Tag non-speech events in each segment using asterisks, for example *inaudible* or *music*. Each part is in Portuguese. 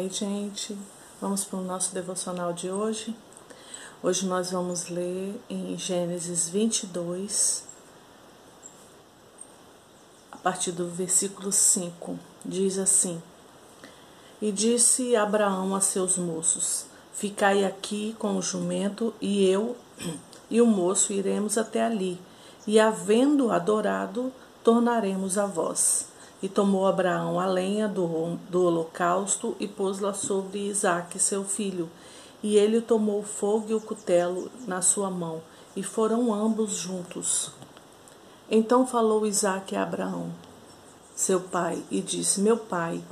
Ei, gente, vamos para o nosso devocional de hoje. Hoje nós vamos ler em Gênesis 22, a partir do versículo 5. Diz assim: E disse Abraão a seus moços: Ficai aqui com o jumento, e eu *clears throat* e o moço iremos até ali, e havendo adorado, tornaremos a vós. E tomou Abraão a lenha do, do holocausto e pôs-la sobre Isaque, seu filho. E ele tomou o fogo e o cutelo na sua mão, e foram ambos juntos. Então falou Isaque a Abraão, seu pai, e disse: Meu pai.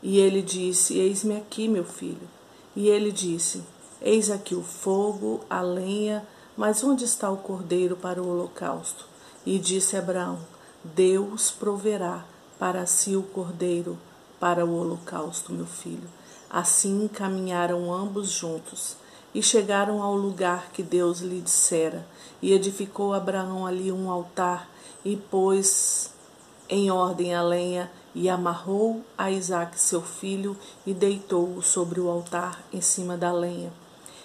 E ele disse: Eis-me aqui, meu filho. E ele disse: Eis aqui o fogo, a lenha, mas onde está o cordeiro para o holocausto? E disse Abraão: Deus proverá para si o cordeiro para o holocausto, meu filho. Assim caminharam ambos juntos e chegaram ao lugar que Deus lhe dissera. E edificou Abraão ali um altar e pôs em ordem a lenha e amarrou a Isaque seu filho e deitou-o sobre o altar em cima da lenha.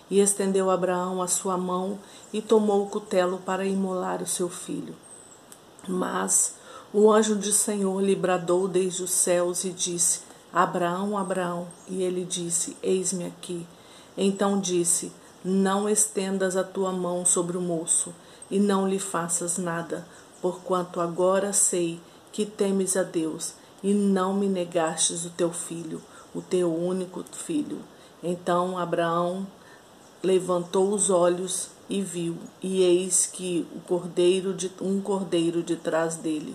E estendeu Abraão a sua mão e tomou o cutelo para imolar o seu filho. Mas o anjo do Senhor lhe bradou desde os céus e disse: Abraão, Abraão. E ele disse: Eis-me aqui. Então disse: Não estendas a tua mão sobre o moço, e não lhe faças nada, porquanto agora sei que temes a Deus, e não me negastes o teu filho, o teu único filho. Então Abraão levantou os olhos e viu, e eis que o cordeiro de um cordeiro de trás dele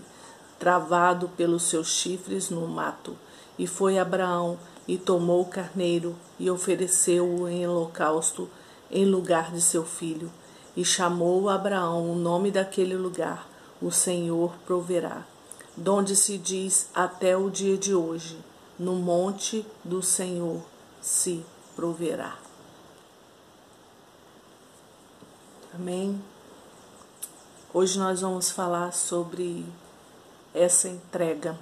travado pelos seus chifres no mato. E foi Abraão e tomou o carneiro e ofereceu-o em holocausto em lugar de seu filho. E chamou Abraão o nome daquele lugar, o Senhor proverá, donde se diz até o dia de hoje, no monte do Senhor se proverá. Amém? Hoje nós vamos falar sobre essa entrega.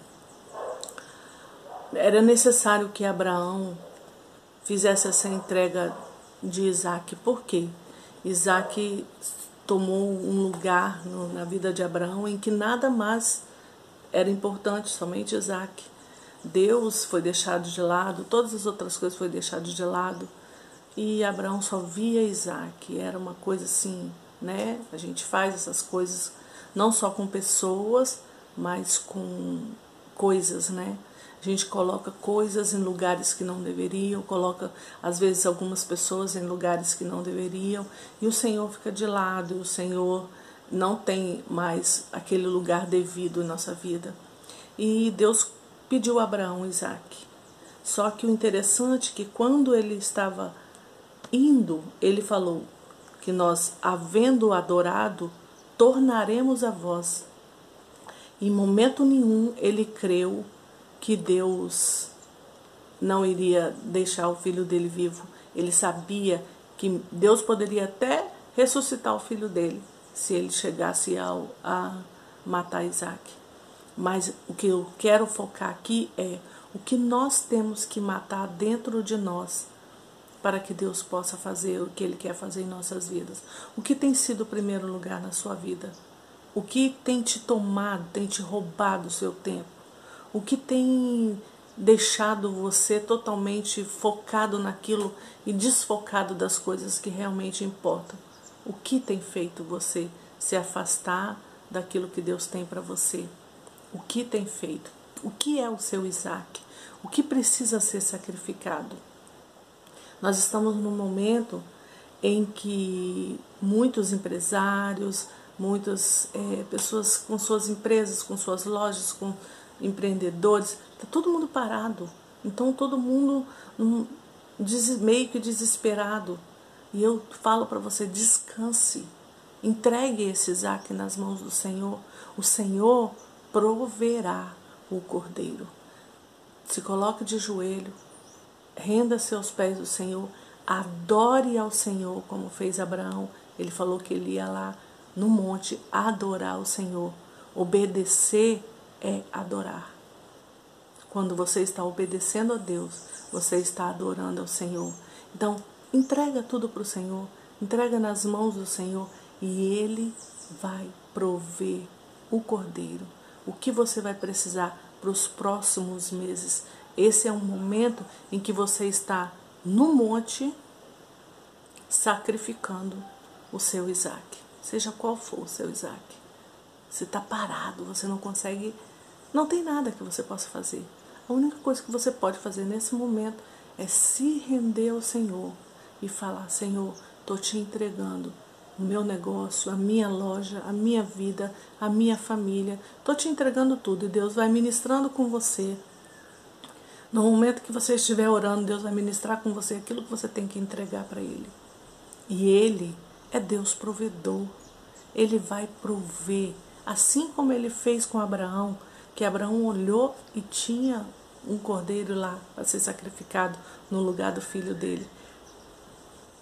Era necessário que Abraão fizesse essa entrega de Isaac. Por quê? Isaac tomou um lugar no, na vida de Abraão em que nada mais era importante, somente Isaac. Deus foi deixado de lado, todas as outras coisas foram deixadas de lado. E Abraão só via Isaac. Era uma coisa assim, né? A gente faz essas coisas não só com pessoas, mas com coisas, né? A gente coloca coisas em lugares que não deveriam, coloca às vezes algumas pessoas em lugares que não deveriam, e o Senhor fica de lado, e o Senhor não tem mais aquele lugar devido em nossa vida. E Deus pediu a Abraão Isaac. Só que o interessante é que quando ele estava indo, ele falou que nós, havendo adorado, tornaremos a vós em momento nenhum ele creu que Deus não iria deixar o filho dele vivo. Ele sabia que Deus poderia até ressuscitar o filho dele se ele chegasse ao, a matar Isaac. Mas o que eu quero focar aqui é o que nós temos que matar dentro de nós para que Deus possa fazer o que Ele quer fazer em nossas vidas. O que tem sido o primeiro lugar na sua vida? O que tem te tomado, tem te roubado o seu tempo? O que tem deixado você totalmente focado naquilo e desfocado das coisas que realmente importam? O que tem feito você se afastar daquilo que Deus tem para você? O que tem feito? O que é o seu Isaac? O que precisa ser sacrificado? Nós estamos num momento em que muitos empresários, muitas é, pessoas com suas empresas, com suas lojas, com empreendedores, está todo mundo parado. Então todo mundo um, meio que desesperado. E eu falo para você, descanse. Entregue esse Isaac nas mãos do Senhor. O Senhor proverá o cordeiro. Se coloque de joelho, renda seus pés do Senhor, adore ao Senhor, como fez Abraão. Ele falou que ele ia lá no monte adorar o Senhor. Obedecer é adorar. Quando você está obedecendo a Deus, você está adorando ao Senhor. Então, entrega tudo para o Senhor, entrega nas mãos do Senhor e Ele vai prover o cordeiro. O que você vai precisar para os próximos meses. Esse é um momento em que você está no monte sacrificando o seu Isaac, seja qual for o seu Isaac. Você está parado, você não consegue, não tem nada que você possa fazer. A única coisa que você pode fazer nesse momento é se render ao Senhor e falar: Senhor, estou te entregando o meu negócio, a minha loja, a minha vida, a minha família. Estou te entregando tudo e Deus vai ministrando com você. No momento que você estiver orando, Deus vai ministrar com você aquilo que você tem que entregar para Ele. E Ele é Deus provedor. Ele vai prover. Assim como ele fez com Abraão, que Abraão olhou e tinha um cordeiro lá para ser sacrificado no lugar do filho dele.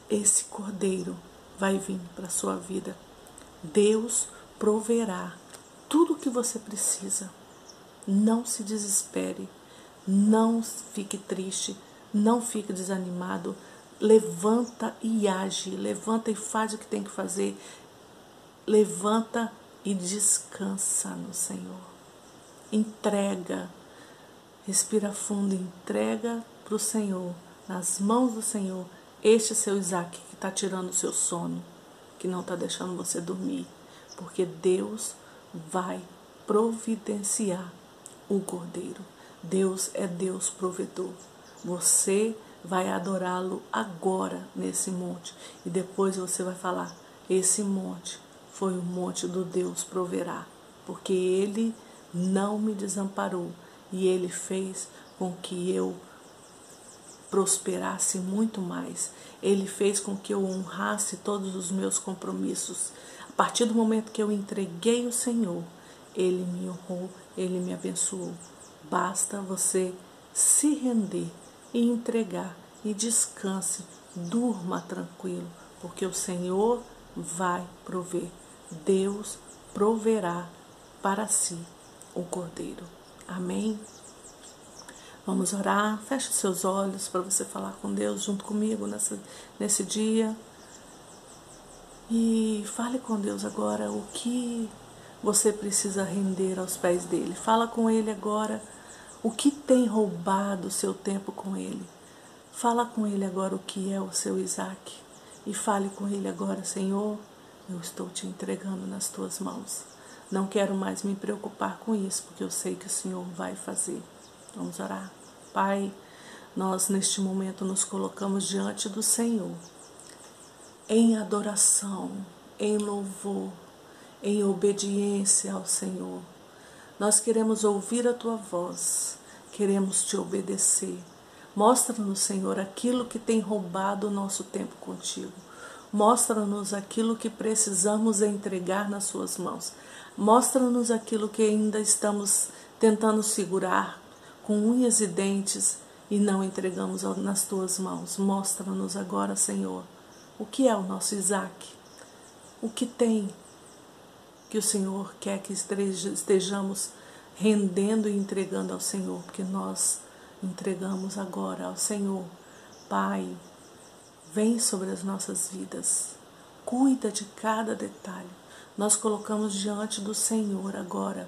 Esse cordeiro vai vir para a sua vida. Deus proverá tudo o que você precisa. Não se desespere, não fique triste, não fique desanimado. Levanta e age, levanta e faz o que tem que fazer. Levanta e descansa no Senhor. Entrega, respira fundo, entrega para o Senhor, nas mãos do Senhor, este seu Isaac que está tirando o seu sono, que não está deixando você dormir, porque Deus vai providenciar o cordeiro. Deus é Deus provedor. Você vai adorá-lo agora nesse monte e depois você vai falar: esse monte foi o monte do Deus proverá, porque ele não me desamparou e ele fez com que eu prosperasse muito mais. Ele fez com que eu honrasse todos os meus compromissos. A partir do momento que eu entreguei o Senhor, ele me honrou, ele me abençoou. Basta você se render e entregar e descanse, durma tranquilo, porque o Senhor vai prover. Deus proverá para si o cordeiro. Amém? Vamos orar. Feche seus olhos para você falar com Deus junto comigo nessa, nesse dia. E fale com Deus agora o que você precisa render aos pés dele. Fala com ele agora o que tem roubado o seu tempo com ele. Fala com ele agora o que é o seu Isaac. E fale com ele agora, Senhor, eu estou te entregando nas tuas mãos. Não quero mais me preocupar com isso, porque eu sei que o Senhor vai fazer. Vamos orar. Pai, nós neste momento nos colocamos diante do Senhor em adoração, em louvor, em obediência ao Senhor. Nós queremos ouvir a tua voz, queremos te obedecer. Mostra-nos, Senhor, aquilo que tem roubado o nosso tempo contigo. Mostra-nos aquilo que precisamos entregar nas Suas mãos. Mostra-nos aquilo que ainda estamos tentando segurar com unhas e dentes e não entregamos nas tuas mãos. Mostra-nos agora, Senhor, o que é o nosso Isaac, o que tem que o Senhor quer que estejamos rendendo e entregando ao Senhor, porque nós entregamos agora ao Senhor. Pai, vem sobre as nossas vidas, cuida de cada detalhe nós colocamos diante do Senhor agora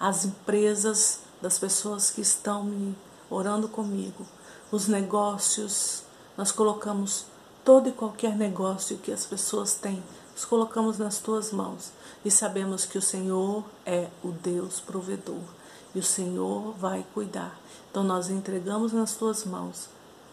as empresas das pessoas que estão me orando comigo, os negócios, nós colocamos todo e qualquer negócio que as pessoas têm, nós colocamos nas tuas mãos e sabemos que o Senhor é o Deus provedor e o Senhor vai cuidar. Então nós entregamos nas tuas mãos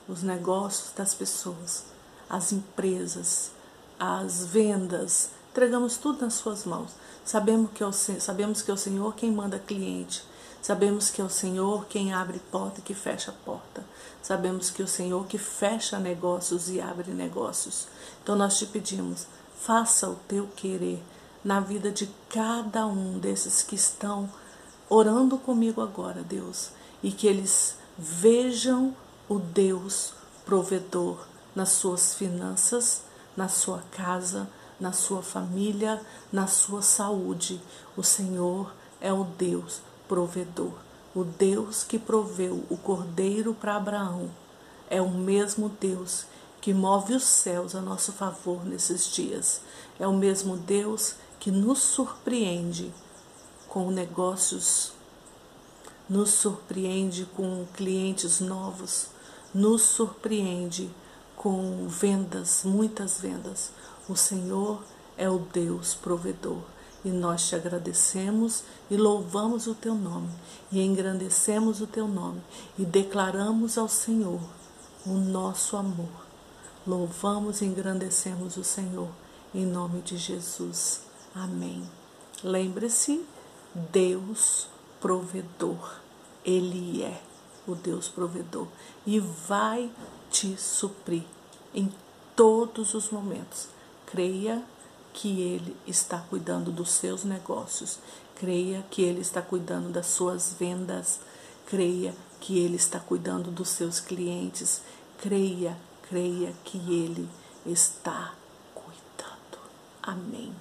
os negócios das pessoas, as empresas, as vendas, Entregamos tudo nas suas mãos. Sabemos que, é o, sabemos que é o Senhor quem manda cliente. Sabemos que é o Senhor quem abre porta e que fecha porta. Sabemos que é o Senhor que fecha negócios e abre negócios. Então nós te pedimos, faça o teu querer na vida de cada um desses que estão orando comigo agora, Deus, e que eles vejam o Deus provedor nas suas finanças, na sua casa, na sua família, na sua saúde. O Senhor é o Deus provedor. O Deus que proveu o cordeiro para Abraão é o mesmo Deus que move os céus a nosso favor nesses dias. É o mesmo Deus que nos surpreende com negócios, nos surpreende com clientes novos, nos surpreende com vendas, muitas vendas. O Senhor é o Deus provedor. E nós te agradecemos e louvamos o teu nome, e engrandecemos o teu nome, e declaramos ao Senhor o nosso amor. Louvamos e engrandecemos o Senhor, em nome de Jesus. Amém. Lembre-se, Deus provedor. Ele é o Deus provedor e vai te suprir em todos os momentos. Creia que Ele está cuidando dos seus negócios. Creia que Ele está cuidando das suas vendas. Creia que Ele está cuidando dos seus clientes. Creia, creia que Ele está cuidando. Amém.